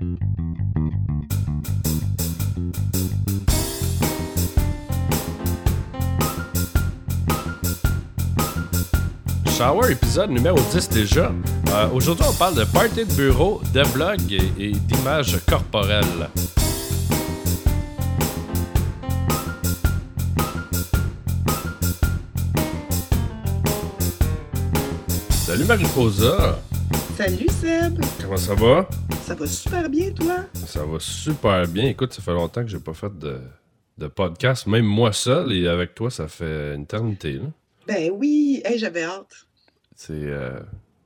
Shower, épisode numéro 10 déjà. Euh, aujourd'hui, on parle de party de bureau, de blog et, et d'images corporelles. Salut Marie-Rosa. Salut Seb. Comment ça va? Ça va super bien toi? Ça va super bien. Écoute, ça fait longtemps que j'ai pas fait de, de podcast, même moi seul, et avec toi, ça fait une éternité. Là. Ben oui, hey, j'avais hâte. C'est. Euh,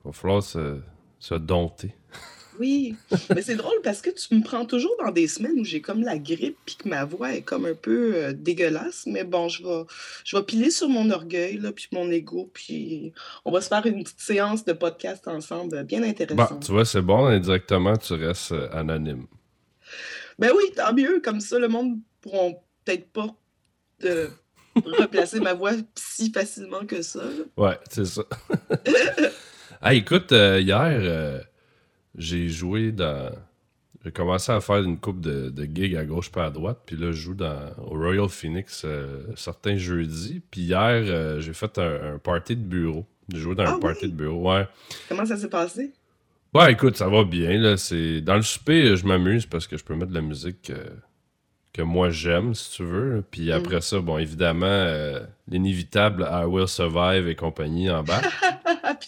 va falloir se, se dompter. Oui, mais c'est drôle parce que tu me prends toujours dans des semaines où j'ai comme la grippe puis que ma voix est comme un peu euh, dégueulasse. Mais bon, je vais, je vais piler sur mon orgueil là, puis mon ego, puis on va se faire une petite séance de podcast ensemble, bien Bon, intéressante. tu vois, c'est bon, indirectement, tu restes euh, anonyme. Ben oui, tant mieux, comme ça le monde pourront peut-être pas euh, replacer ma voix si facilement que ça. là. Ouais, c'est ça. ah, écoute, euh, hier, euh, j'ai joué dans. J'ai commencé à faire une coupe de, de gigs à gauche pas à droite, puis là, je joue dans, au Royal Phoenix euh, certains jeudis. Puis hier, euh, j'ai fait un, un party de bureau. J'ai joué dans Ah un party oui? de bureau, ouais. Comment ça s'est passé? Ouais, écoute, ça va bien. Là. C'est... Dans le souper, euh, je m'amuse parce que je peux mettre de la musique euh, que moi j'aime, si tu veux. Puis après ça, bon, évidemment, l'inévitable I Will Survive et compagnie en bas.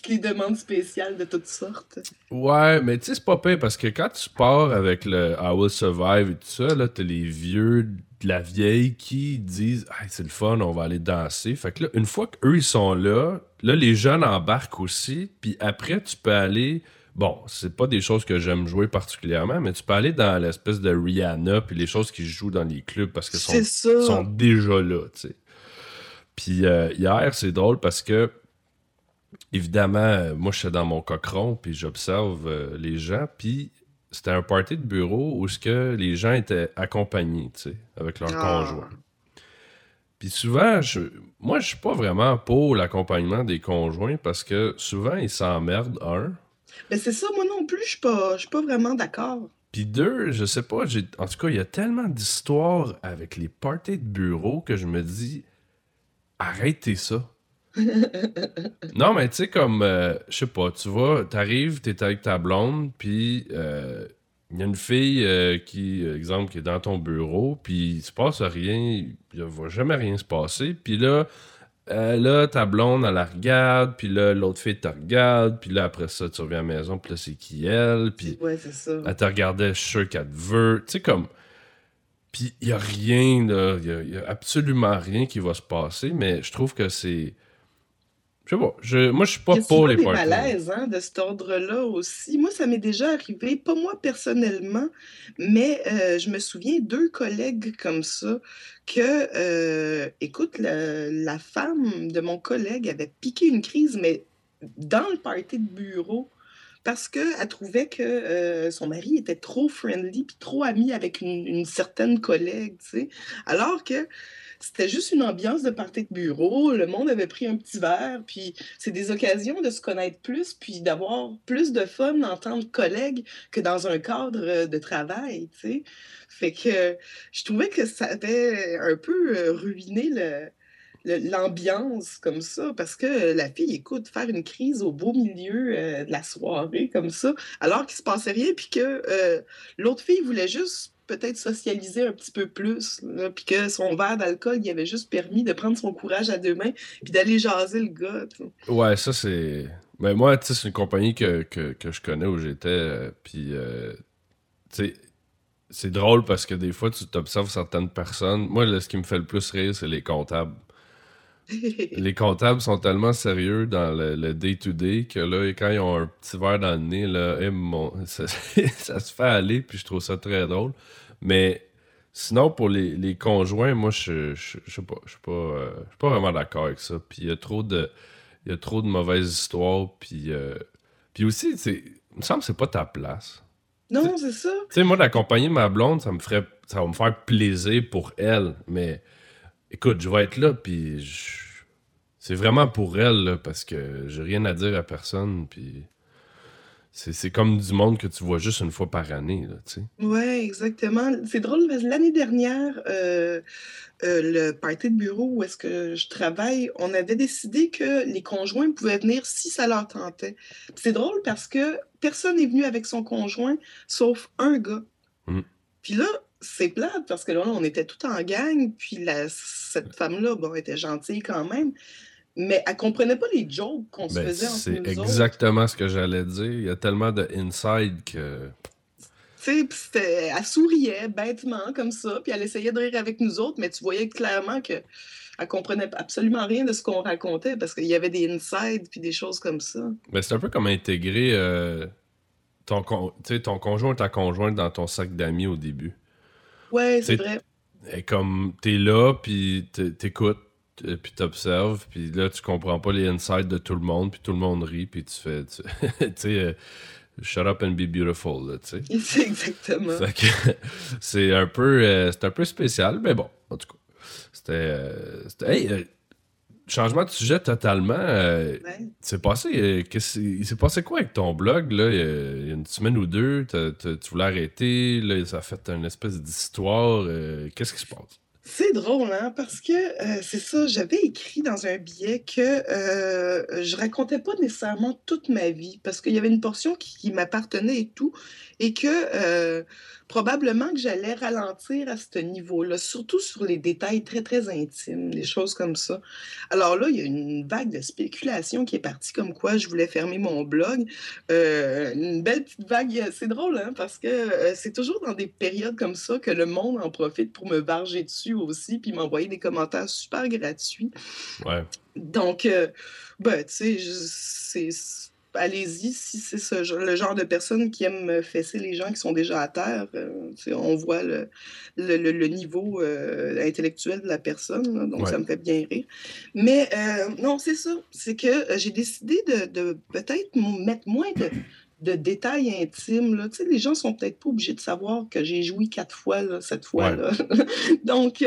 puis que les demandes spéciales de toutes sortes. ouais, mais tu sais, c'est pas pire parce que quand tu pars avec le I Will Survive et tout ça, là, t'as les vieux de la vieille qui disent Hey, c'est le fun, on va aller danser. Fait que là, une fois qu'eux ils sont là, là, les jeunes embarquent aussi. Puis après, tu peux aller. Bon, c'est pas des choses que j'aime jouer particulièrement, mais tu peux aller dans l'espèce de Rihanna puis les choses qui se jouent dans les clubs parce que sont, C'est ça. sont déjà là, tu sais. Puis euh, hier, c'est drôle parce que, évidemment, euh, moi, je suis dans mon cochon, puis j'observe euh, les gens, puis c'était un party de bureau où ce que les gens étaient accompagnés, tu sais, avec leur Ah. conjoint. Puis souvent, je, moi, je suis pas vraiment pour l'accompagnement des conjoints parce que souvent, ils s'emmerdent, un. Mais c'est ça, moi non plus, je suis pas, pas vraiment d'accord. Puis deux, je sais pas, j'ai, en tout cas, il y a tellement d'histoires avec les parties de bureau que je me dis, arrêtez ça. non, mais tu sais, comme, euh, je sais pas, tu vois, t'arrives, t'es avec ta blonde, puis euh, il y a une fille euh, qui, exemple, qui est dans ton bureau, puis il se passe rien, il va jamais rien se passer, puis là, là, ta blonde, elle la regarde, puis là, l'autre fille te regarde, puis là, après ça, tu reviens à la maison, puis là, c'est qui elle, puis Ouais, c'est ça. elle te regardait, je suis sûr qu'elle te veut. Tu sais, comme. Puis il n'y a rien, là. Il n'y a, absolument rien qui va se passer, mais je trouve que c'est. Je sais pas. Je... Moi, je suis pas pour les des parties. malaises hein, de cet ordre-là aussi? Moi, ça m'est déjà arrivé, pas moi personnellement, mais euh, je me souviens deux collègues comme ça que, euh, écoute, la, la femme de mon collègue avait piqué une crise, mais dans le party de bureau. Parce qu'elle trouvait que euh, son mari était trop friendly puis trop ami avec une, une certaine collègue, tu sais. Alors que c'était juste une ambiance de party de bureau, le monde avait pris un petit verre, puis c'est des occasions de se connaître plus, puis d'avoir plus de fun en tant que collègue que dans un cadre de travail, tu. Fait que je trouvais que ça avait un peu euh, ruiné l'ambiance comme ça, parce que la fille, écoute, faire une crise au beau milieu euh, de la soirée comme ça, alors qu'il se passait rien, puis que euh, l'autre fille voulait juste peut-être socialiser un petit peu plus, puis que son verre d'alcool, il avait juste permis de prendre son courage à deux mains, puis d'aller jaser le gars. Ouais, ça, c'est. Mais moi, tu sais, c'est une compagnie que, que, que je connais où j'étais. euh, Puis, euh, tu sais, c'est drôle parce que des fois, tu t'observes certaines personnes. Moi, ce qui me fait le plus rire, c'est les comptables. Les comptables sont tellement sérieux dans le day-to-day que là, quand ils ont un petit verre dans le nez, là, eh, mon- ça, ça se fait aller, puis je trouve ça très drôle. Mais sinon, pour les, les conjoints, moi, je je- je sais pas, je suis pas, euh, je suis pas vraiment d'accord avec ça. Puis il y a trop de, il y a trop de mauvaises histoires, puis, euh, puis aussi, il me semble que c'est pas ta place. non, c'est ça. Tu sais, moi, d'accompagner ma blonde, ça me ferait, ça va me faire plaisir pour elle. Mais écoute, je vais être là, puis je- c'est vraiment pour elle, là, parce que j'ai rien à dire à personne, puis c'est comme du monde que tu vois juste une fois par année, là, tu sais. Ouais, exactement. C'est drôle parce que l'année dernière, euh, euh, le party de bureau où est-ce que je travaille, on avait décidé que les conjoints pouvaient venir si ça leur tentait. c'est drôle parce que personne n'est venu avec son conjoint sauf un gars. Mm. Puis là, c'est plate parce que là, on était tout en gang, puis la, cette femme-là, bon, était gentille quand même mais elle comprenait pas les jokes qu'on se ben, faisait entre nous C'est exactement ce que j'allais dire. Il y a tellement de inside que... Tu sais, elle souriait bêtement comme ça, puis elle essayait de rire avec nous autres, mais tu voyais clairement que elle comprenait absolument rien de ce qu'on racontait parce qu'il y avait des insides puis des choses comme ça. Mais ben, c'est un peu comme intégrer euh, ton, ton conjoint ou ta conjointe dans ton sac d'amis au début. Ouais, c'est vrai. Et comme t'es là, puis t'écoutes, euh, puis t'observes, puis là, tu comprends pas les insides de tout le monde, puis tout le monde rit, puis tu fais, tu sais, euh, shut up and be beautiful, là, tu sais. C'est exactement. c'est un peu, euh, c'est un peu spécial, mais bon, en tout cas, c'était, hey, changement de sujet totalement. C'est passé, il s'est passé quoi avec ton blog, là, il y a une semaine ou deux, tu voulais arrêter, là, ça a fait une espèce d'histoire, qu'est-ce qui se passe? C'est drôle, hein, parce que euh, c'est ça, j'avais écrit dans un billet que euh, je racontais pas nécessairement toute ma vie, parce qu'il y avait une portion qui, m'appartenait et tout, et que euh, probablement que j'allais ralentir à ce niveau-là, surtout sur les détails très, très intimes, des choses comme ça. Alors là, il y a une vague de spéculation qui est partie comme quoi je voulais fermer mon blog. Euh, une belle petite vague, c'est drôle, hein, parce que c'est toujours dans des périodes comme ça que le monde en profite pour me varger dessus aussi, puis m'envoyer des commentaires super gratuits. Ouais. Donc, euh, ben, tu sais, c'est allez-y si c'est ce, le genre de personne qui aime fesser les gens qui sont déjà à terre. Euh, on voit le, le, niveau euh, intellectuel de la personne, donc ça me fait bien rire. Mais euh, non, c'est ça. C'est que j'ai décidé de, peut-être mettre moins de, de détails intimes. Là. Tu sais, les gens sont peut-être pas obligés de savoir que j'ai joui quatre fois cette fois-là. donc,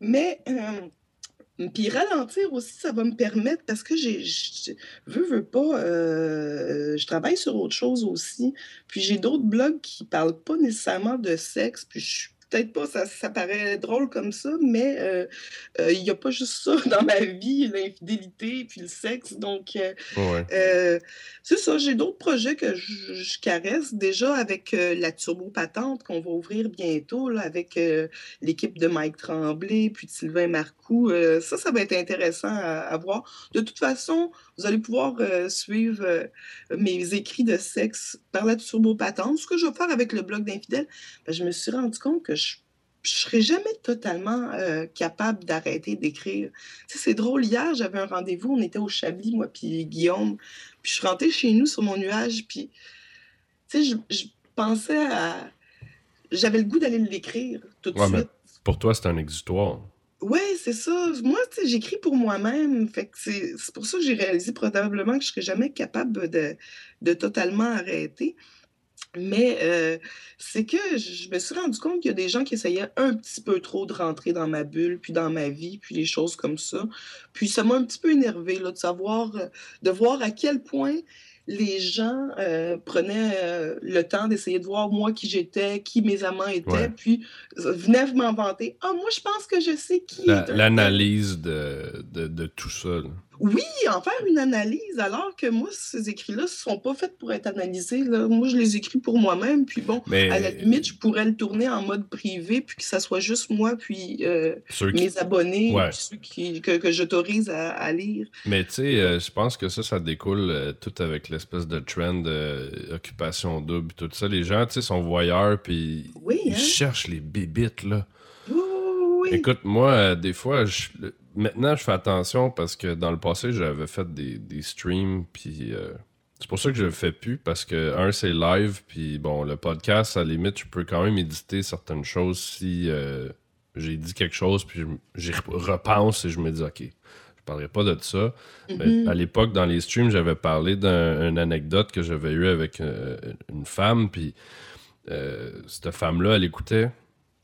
mais puis ralentir aussi, ça va me permettre, parce que j'ai, je veux, veux pas, euh, je travaille sur autre chose aussi. Puis j'ai d'autres blogs qui parlent pas nécessairement de sexe, puis je peut-être pas, ça, ça, paraît drôle comme ça, mais euh, euh, il n'y a pas juste ça dans ma vie, l'infidélité puis le sexe. Donc, euh, c'est ça, j'ai d'autres projets que je, caresse déjà avec la Turbo Patente qu'on va ouvrir bientôt là, avec l'équipe de Mike Tremblay puis de Sylvain Marcoux. ça, ça va être intéressant à, à, voir. De toute façon, vous allez pouvoir suivre mes écrits de sexe par la Turbo Patente. Ce que je vais faire avec le blog d'infidèles, ben, je me suis rendu compte que je ne serais jamais totalement euh, capable d'arrêter d'écrire. c'est drôle, hier, j'avais un rendez-vous, on était au Chablis, moi puis Guillaume, puis je suis rentrée chez nous sur mon nuage, puis je, pensais à... J'avais le goût d'aller l'écrire tout de suite. pour toi, c'est un exutoire. Oui, c'est ça. Moi, j'écris pour moi-même. Fait c'est pour ça que j'ai réalisé probablement que je ne serais jamais capable de, totalement arrêter. Mais euh, c'est que je me suis rendu compte qu'il y a des gens qui essayaient un petit peu trop de rentrer dans ma bulle, puis dans ma vie, puis les choses comme ça. Puis ça m'a un petit peu énervé de savoir, de voir à quel point les gens euh, prenaient euh, le temps d'essayer de voir moi qui j'étais, qui mes amants étaient, puis venaient m'inventer. Ah, moi, je pense que je sais qui. L'analyse de, de, de, tout ça. Oui, en faire une analyse, alors que moi, ces écrits-là ne sont pas faits pour être analysés. Là. Moi, je les écris pour moi-même, puis bon, à la limite, je pourrais le tourner en mode privé, puis que ça soit juste moi, puis mes abonnés, puis ceux qui, que, que j'autorise à, lire. Mais tu sais, je pense que ça, ça découle tout avec le espèce de trend d'occupation double, tout ça. Les gens, tu sais, sont voyeurs, puis ils hein? cherchent les bébites, là. Écoute, moi, euh, des fois, maintenant, je fais attention parce que dans le passé, j'avais fait des, streams, puis euh, c'est pour ça que je le fais plus, parce que, un, c'est live, puis bon, le podcast, à la limite, je peux quand même éditer certaines choses si euh, j'ai dit quelque chose, puis j'y repense et je me dis, OK, parlerai pas de ça. Mais mm-hmm. à l'époque, dans les streams, j'avais parlé d'une anecdote que j'avais eue avec euh, une femme, puis cette femme-là, elle écoutait.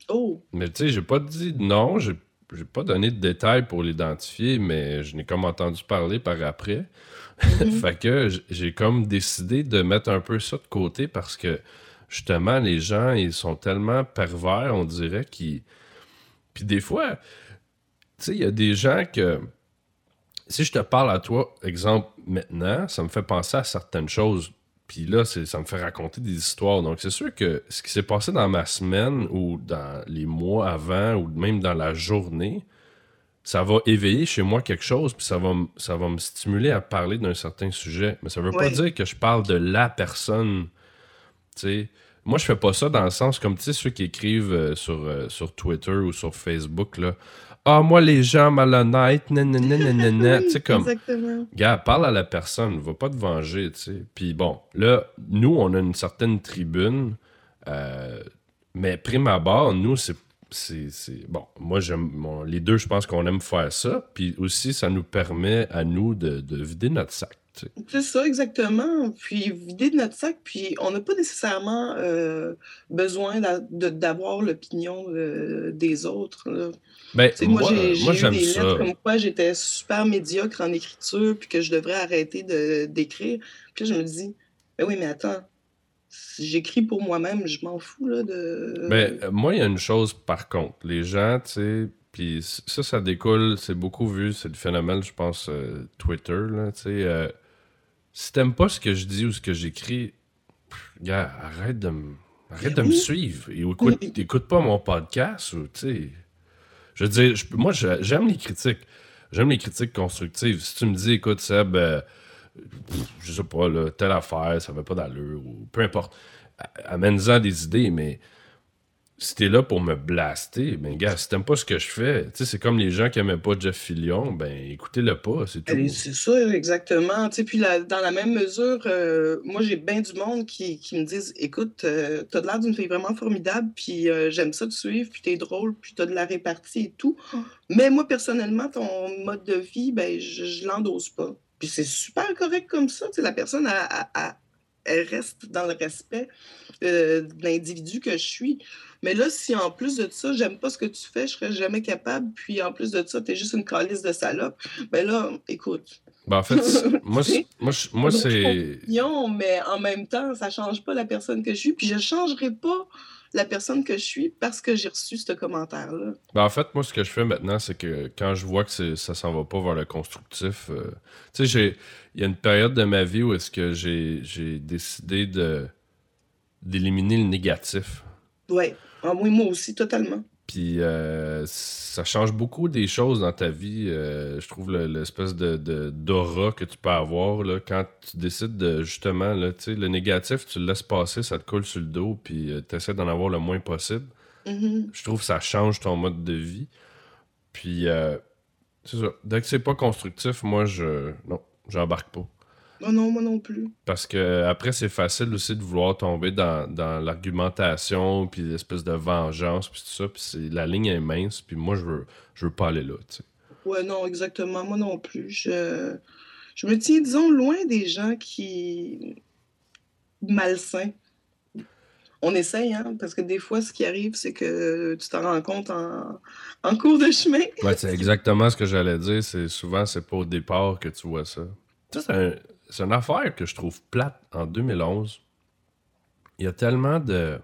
Oh! Mais tu sais, j'ai pas dit non, j'ai j'ai pas donné de détails pour l'identifier, mais je n'ai comme entendu parler par après. Mhm. fait que j'ai comme décidé de mettre un peu ça de côté parce que justement, les gens, ils sont tellement pervers, on dirait, qu'ils. Puis des fois, tu sais, il y a des gens que. Si je te parle à toi, exemple, maintenant, ça me fait penser à certaines choses. Puis là, ça me fait raconter des histoires. Donc, c'est sûr que ce qui s'est passé dans ma semaine ou dans les mois avant ou même dans la journée, ça va éveiller chez moi quelque chose, puis ça va, ça va me stimuler à parler d'un certain sujet. Mais ça veut pas dire que je parle de la personne. Tu sais, moi, je fais pas ça dans le sens comme, ceux qui écrivent euh, sur, euh, sur Twitter ou sur Facebook, là. Ah, moi, les gens malhonnêtes, nanana, Tu sais, comme, Exactement. Gars, parle à la personne, va pas te venger, tu sais. Puis bon, là, nous, on a une certaine tribune, euh, mais prime abord, nous, c'est. c'est- c'est- Bon, moi, j'aime. bon, les deux, je pense qu'on aime faire ça. Puis aussi, ça nous permet à nous de, de vider notre sac. C'est ça, exactement. Puis vider de notre sac, puis on n'a pas nécessairement euh, besoin d'a- de- d'avoir l'opinion euh, des autres. là. Ben, moi, moi, j'ai eu des ça. lettres comme quoi j'étais super médiocre en écriture, puis que je devrais arrêter de- d'écrire. Puis là, je me dis, ben oui, mais attends, si j'écris pour moi-même, je m'en fous là, de. Ben, euh, moi, il y a une chose par contre. Les gens, tu sais, puis ça, ça découle, c'est beaucoup vu, c'est le phénomène, je pense, euh, Twitter, là, tu sais. Si t'aimes pas ce que je dis ou ce que j'écris, gars, arrête de me. Arrête de me suivre. Et écoute, écoute pas mon podcast ou, tu sais. Je veux dire, je- moi, j'aime les critiques. J'aime les critiques constructives. Si tu me dis, écoute, Seb, euh, je sais pas, là, telle affaire, ça va pas d'allure, ou peu importe, amène-en des idées, mais si t'es là pour me blaster, ben gars, si t'aimes pas ce que je fais, tu sais, c'est comme les gens qui aimaient pas Jeff Fillion, ben écoutez-le pas, c'est tout. Allez, C'est ça, exactement. Tu sais, puis la- dans la même mesure, euh, moi, j'ai bien du monde qui, qui me disent Écoute, euh, t'as de l'air d'une fille vraiment formidable, puis euh, j'aime ça te suivre, puis t'es drôle, puis t'as de la répartie et tout. Mais moi, personnellement, ton mode de vie, ben, je, je l'endose pas. Puis c'est super correct comme ça. Tu sais, la personne, elle reste dans le respect euh, l'individu que je suis. Mais là, si en plus de ça, j'aime pas ce que tu fais, je serais jamais capable, puis en plus de ça, t'es juste une calice de salope, ben là, écoute. Ben en fait, moi, c'est- moi, moi c'est. mais en même temps, ça change pas la personne que je suis, puis je changerai pas la personne que je suis parce que j'ai reçu ce commentaire-là. Ben, en fait, moi, ce que je fais maintenant, c'est que quand je vois que ça s'en va pas vers le constructif, euh, tu sais, il y a une période de ma vie où est-ce que j'ai décidé de d'éliminer le négatif. Ouais. Ah, oui, moi aussi, totalement. Puis euh, ça change beaucoup des choses dans ta vie. euh, je trouve le- l'espèce de de- d'aura que tu peux avoir là, quand tu décides de justement, là, le négatif, tu le laisses passer, ça te colle sur le dos, puis tu essaies d'en avoir le moins possible. Mhm. Je trouve que ça change ton mode de vie. Puis, euh, c'est ça. Dès que c'est pas constructif, moi, je. Non, j'embarque pas. Moi non, moi non plus. Parce que après, c'est facile aussi de vouloir tomber dans, dans l'argumentation, puis l'espèce de vengeance, puis tout ça. Puis la ligne est mince, puis moi, je veux, je veux pas aller là, tu sais. Ouais, non, exactement. Moi non plus. Je, je me tiens, disons, loin des gens qui. malsains. On essaye, hein, parce que des fois, ce qui arrive, c'est que tu t'en rends compte en, en cours de chemin. Ouais, c'est exactement ce que j'allais dire. C'est souvent, c'est pas au départ que tu vois ça. Ça, c'est un- c'est une affaire que je trouve plate en 2011. Il y a tellement de.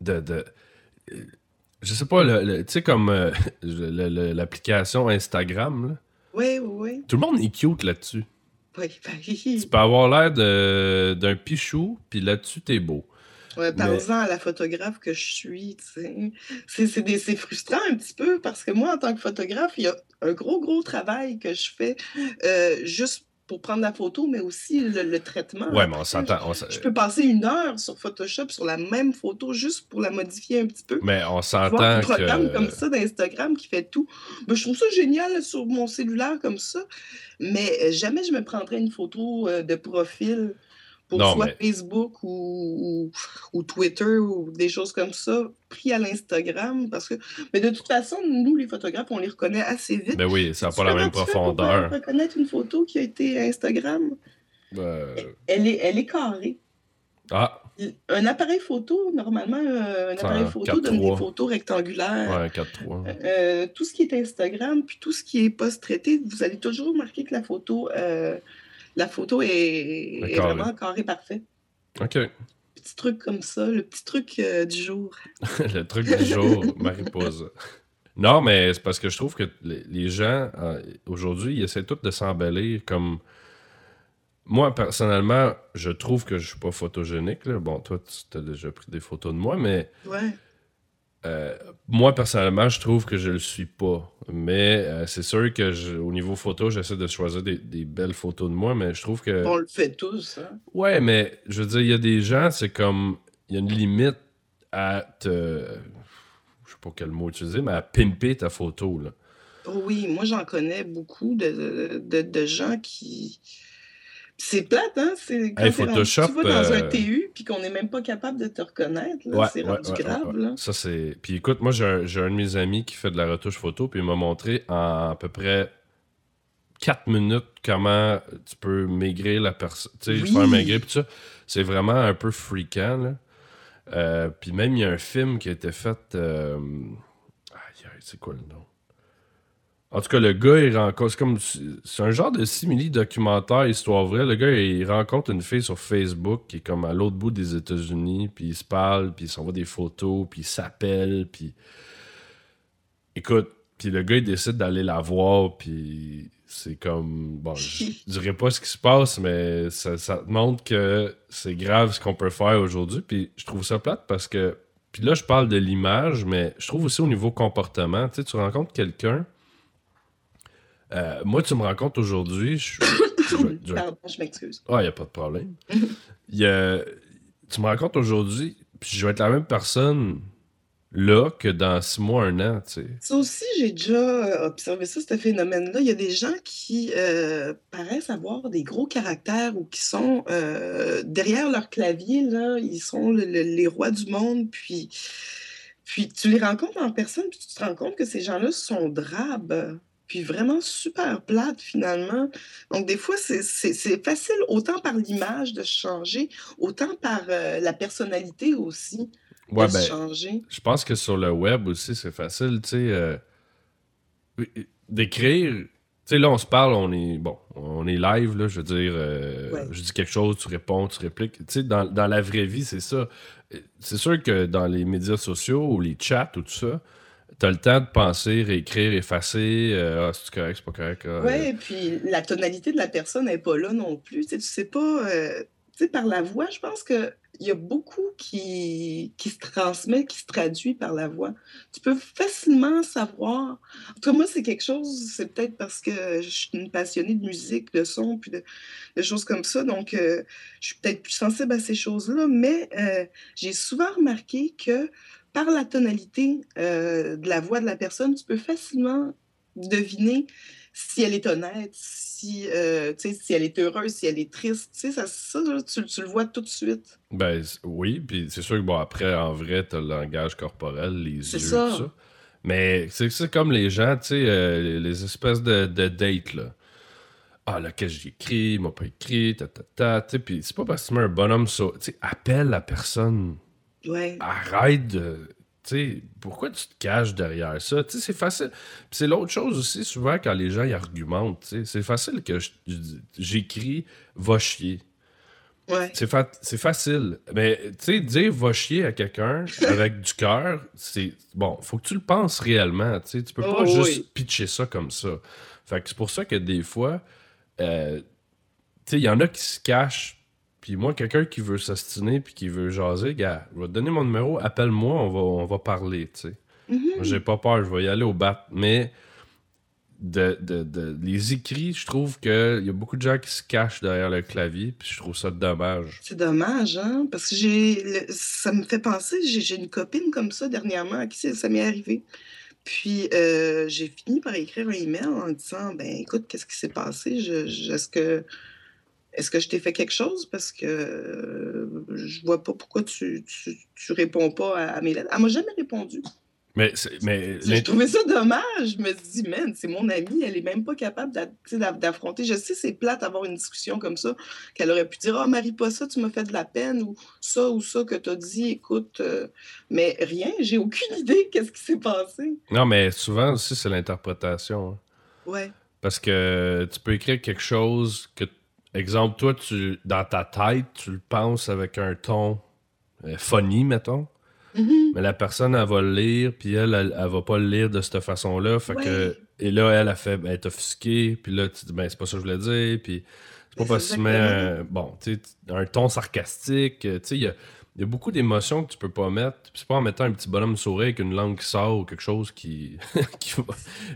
de. de je sais pas, le- le- tu sais, comme euh, l'application Instagram, là. Oui, oui, oui. tout le monde est cute là-dessus. Oui, ben, Tu peux avoir l'air d'un pichou, puis là-dessus, t'es beau. Ouais, Parle-en à la photographe que je suis, c'est frustrant un petit peu parce que moi, en tant que photographe, il y a un gros, gros travail que je fais euh, juste pour prendre la photo, mais aussi le, le traitement. Ouais, mais on s'entend. Je peux passer une heure sur Photoshop sur la même photo juste pour la modifier un petit peu. Mais on s'entend un programme comme ça d'Instagram qui fait tout. Ben, je trouve ça génial sur mon cellulaire comme ça, mais euh, jamais je me prendrais une photo euh, de profil pour Non, soit mais- Facebook ou, ou, ou Twitter ou des choses comme ça, pris à l'Instagram. Parce que, mais de toute façon, nous, les photographes, on les reconnaît assez vite. Ben oui, ça n'a pas la même pour, profondeur. reconnaître une photo qui a été Instagram? Euh, Elle est, elle est carrée. Ah, Un appareil photo, normalement, euh, un appareil photo donne des photos rectangulaires. Ouais, 4-3. Euh, euh, tout ce qui est Instagram, puis tout ce qui est post-traité, vous allez toujours remarquer que la photo, la photo est, vraiment carré parfait. OK. Petit truc comme ça, le petit truc du jour. le truc du jour, Mariposa. Non, mais c'est parce que je trouve que les, gens, aujourd'hui, ils essaient tous de s'embellir comme moi, personnellement, je trouve que je suis pas photogénique. Bon, toi, tu as déjà pris des photos de moi, mais. Ouais. Euh, moi, personnellement, je trouve que je le suis pas. Mais euh, c'est sûr que au niveau photo, j'essaie de choisir des, belles photos de moi, mais je trouve que. On le fait tous, hein? Ouais, mais je veux dire, il y a des gens, c'est comme. Il y a une limite à te. Je sais pas quel mot utiliser, mais à pimper ta photo, là. Oui, moi, j'en connais beaucoup de, de gens qui c'est plate, hein? C'est quand Photoshop, tu vas dans un euh, TU puis qu'on n'est même pas capable de te reconnaître. C'est rendu grave. Là. Ça, c'est. Puis écoute, moi, j'ai un, un, de mes amis qui fait de la retouche photo, puis il m'a montré en à peu près 4 minutes comment tu peux maigrir la personne. Tu sais, faire maigrir, puis ça. C'est vraiment un peu freakant, là. Euh, puis même, il y a un film qui a été fait. Euh... c'est quoi le nom? En tout cas, le gars, il rencontre. C'est comme. C'est un genre de simili-documentaire, histoire vraie. Le gars, il rencontre une fille sur Facebook qui est comme à l'autre bout des États-Unis, puis il se parle, puis il s'envoie des photos, puis il s'appelle, puis. Écoute, puis le gars, il décide d'aller la voir, puis c'est comme. Bon, je dirais pas ce qui se passe, mais ça, ça te montre que c'est grave ce qu'on peut faire aujourd'hui, puis je trouve ça plate parce que. Puis là, je parle de l'image, mais je trouve aussi au niveau comportement. Tu sais, tu rencontres quelqu'un euh, moi, tu me racontes aujourd'hui. Je, Pardon, je m'excuse. Ah, il n'y a pas de problème. y a, tu me racontes aujourd'hui, puis je vais être la même personne là que dans six mois, un an. Tu sais. Ça aussi, j'ai déjà euh, observé ça, ce phénomène-là. Il y a des gens qui euh, paraissent avoir des gros caractères ou qui sont derrière leur clavier, là, ils sont les rois du monde, puis. Puis tu les rencontres en personne, puis tu te rends compte que ces gens-là sont drabes puis vraiment super plate finalement. Donc des fois, c'est facile autant par l'image de changer, autant par euh, la personnalité aussi de ben, changer. Je pense que sur le web aussi, c'est facile, tu sais, euh, d'écrire. Tu sais, là, on se parle, on est, bon, on est live, là, je veux dire, euh, je dis quelque chose, tu réponds, tu répliques. Tu sais, dans, dans la vraie vie, c'est ça. C'est sûr que dans les médias sociaux ou les chats ou tout ça, T'as le temps de penser, réécrire, effacer. Euh, ah, c'est correct, c'est pas correct. Ah, oui, et puis la tonalité de la personne n'est pas là non plus. Tu sais, sais pas. Euh, tu sais, par la voix, je pense qu'il y a beaucoup qui, qui se transmet, qui se traduit par la voix. Tu peux facilement savoir. En tout cas, moi, c'est quelque chose, c'est peut-être parce que je suis une passionnée de musique, de son, puis de, choses comme ça. Donc, euh, je suis peut-être plus sensible à ces choses-là, mais j'ai souvent remarqué que par la tonalité euh, de la voix de la personne, tu peux facilement deviner si elle est honnête, si, euh, si elle est heureuse, si elle est triste. Ça, ça tu, tu, le vois tout de suite. Ben oui, puis c'est sûr que bon, après, en vrai, tu as le langage corporel, les yeux, ça. tout ça. Mais c'est comme les gens, tu sais, euh, les espèces de, de dates, là. Ah, là, qu'est-ce que j'ai écrit, il m'a pas écrit, ta, ta, ta, puis c'est pas parce que tu mets un bonhomme ça. Tu sais, appelle la personne Arrête de. Tu sais, pourquoi tu te caches derrière ça? Tu sais, c'est facile. c'est l'autre chose aussi, souvent, quand les gens y argumentent, tu sais, c'est facile que j'écris va chier. Ouais. C'est, facile. Mais, tu sais, dire va chier à quelqu'un avec du cœur, c'est. Bon, faut que tu le penses réellement, tu sais. Tu peux pas oh, juste pitcher ça comme ça. Fait que c'est pour ça que des fois, euh, tu sais, il y en a qui se cachent puis moi, quelqu'un qui veut s'astiner puis qui veut jaser, gars, je vais te donner mon numéro, appelle-moi, on va, on va parler, tu sais. Mm-hmm. J'ai pas peur, je vais y aller au bat. Mais de, de, les écrits, je trouve qu'il y a beaucoup de gens qui se cachent derrière le clavier, puis je trouve ça dommage. C'est dommage, hein? Parce que j'ai ça me fait penser, j'ai une copine comme ça dernièrement à qui ça m'est arrivé. Puis euh, j'ai fini par écrire un email en disant ben écoute, qu'est-ce qui s'est passé? Je, Est-ce que est-ce que je t'ai fait quelque chose? Parce que euh, je vois pas pourquoi tu, tu, réponds pas à, mes lettres. Elle m'a jamais répondu. Mais, mais J'ai l'int- trouvé ça dommage. Je me suis dit, man, c'est mon amie, elle est même pas capable tu d'affronter. Je sais, c'est plate d'avoir une discussion comme ça, qu'elle aurait pu dire, ah, Marie, pas ça, tu m'as fait de la peine, ou ça ou ça que t'as dit, écoute. euh, Mais rien, j'ai aucune idée qu'est-ce qui s'est passé. non, mais souvent aussi, c'est l'interprétation. hein. Ouais. Parce que tu peux écrire quelque chose que, exemple, toi, tu, dans ta tête, tu le penses avec un ton euh, funny, mettons. Mhm. Mais la personne, elle va le lire, puis elle, elle, elle va pas le lire de cette façon-là. Fait que, et là, elle a fait, ben, elle est offusquée, puis là, tu dis, ben, c'est pas ça que je voulais dire, puis c'est pas parce que c'est tu mets exactement. un, bon, tu sais, un ton sarcastique, tu sais, il y a, il y a beaucoup d'émotions que tu peux pas mettre. Puis C'est pas en mettant un petit bonhomme sourire avec une langue qui sort ou quelque chose qui, qui, Ben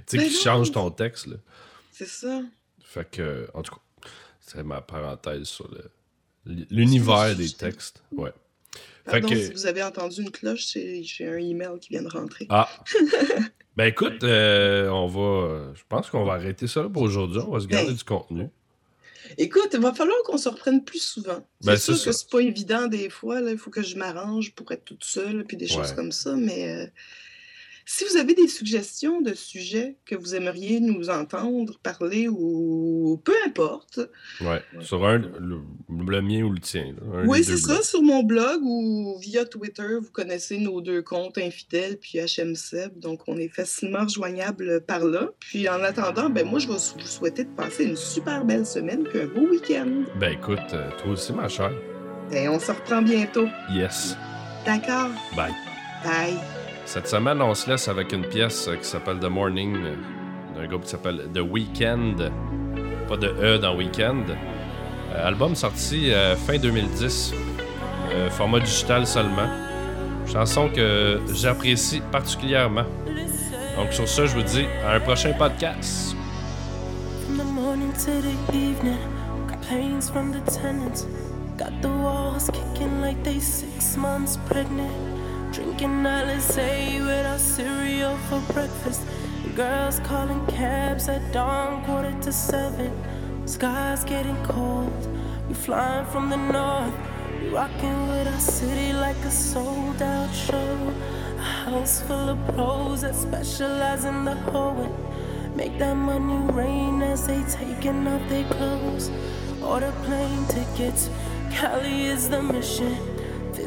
qui change ton texte. C'est ça. Fait que, en tout cas, c'est ma parenthèse sur le- l'univers des textes. Ouais. Fait Pardon, que- si vous avez entendu une cloche, c'est- j'ai un email qui vient de rentrer. Ah. ben écoute, euh, on va. Je pense qu'on va arrêter ça là pour aujourd'hui. On va se garder Ben. du contenu. Écoute, il va falloir qu'on se reprenne plus souvent. Ben, c'est sûr c'est que ça. c'est pas évident des fois. là. Il faut que je m'arrange pour être toute seule, puis des choses Ouais. comme ça. Mais euh, si vous avez des suggestions de sujets que vous aimeriez nous entendre parler ou peu importe, Ouais. Sur un, le, le mien ou le tien. là. Oui, c'est ça, blocs. sur mon blog ou via Twitter, vous connaissez nos deux comptes infidèles puis HMSeb, donc on est facilement rejoignable par là. Puis en attendant, ben moi je vais vous souhaiter de passer une super belle semaine puis un beau week-end. Ben écoute, euh, toi aussi, ma chère. Et on se reprend bientôt. Yes. D'accord? Bye. Bye. Cette semaine, on se laisse avec une pièce euh, qui s'appelle The Morning, euh, d'un groupe qui s'appelle The Weekend. Pas de E dans Weekend. Euh, album sorti fin 2010, euh, format digital seulement. Chanson que j'apprécie particulièrement. Donc sur ce, je vous dis à un prochain podcast. From the Drinking Alizé without cereal for breakfast. Girls calling cabs at dawn, quarter to seven. Sky's getting cold. We flying from the north. We rocking with our city like a sold out show. A house full of pros that specialize in the hoeing. Make that money rain as they taking off their clothes. Order plane tickets, Cali is the mission.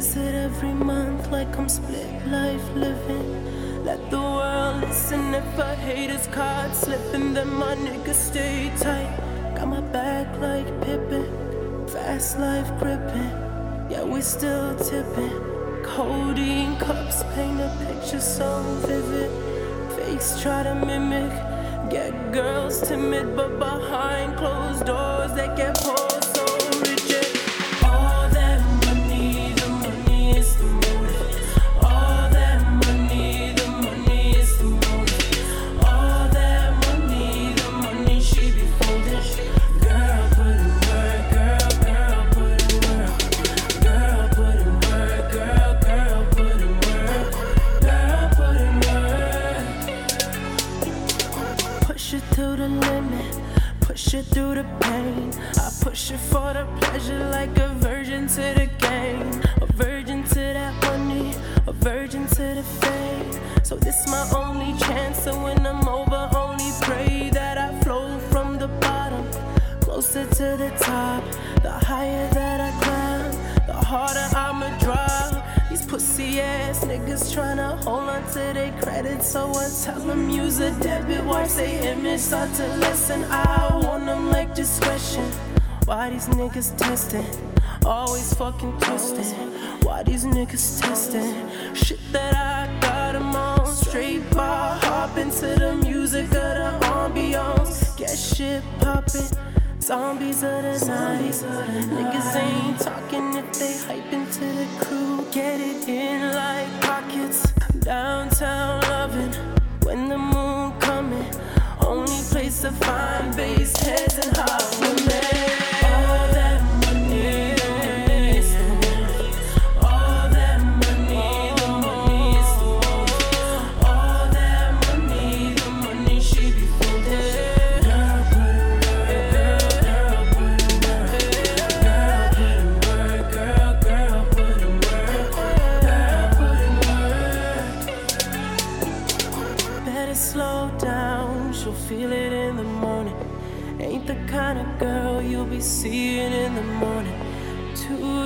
Visit every month like I'm split life living. Let the world listen if a hater's card slipping, then my niggas stay tight. Got my back like Pippin, fast life gripping. Yeah, we still tipping. Codeine cups paint a picture so vivid. Fakes try to mimic. Get girls timid, but behind closed doors they get pulled to the limit, push it through the pain. I push it for the pleasure like a virgin to the game. A virgin to that money, a virgin to the fame. So this my only chance, so when I'm over, only pray that I flow from the bottom closer to the top. The higher that I climb, the harder I'ma drop. These pussy ass niggas tryna hold on to their credit, so I tell them use a debit. Watch they image start to listen. I want them like discretion. Why these niggas testing? Always fucking twisting. Why these niggas testing? Shit that I got 'em on. Straight bar hopping to the music of the ambiance. Get shit poppin'. Zombies of the night. Niggas ain't talking if they hyping to the crew. Get it in like pockets. Downtown loving when the moon coming. Only place to find base heads and hot women.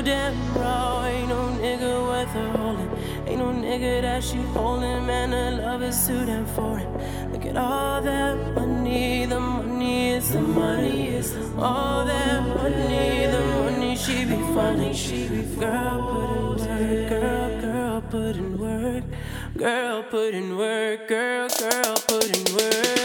Damn raw, ain't no nigga worth her holding. Ain't no nigga that she holding, man. Her love is too damn foreign. Look at all that money, the money is the money is all that money, the money she be funding. She be girl put in work, girl, girl put in work, girl put in work, girl, girl put in work.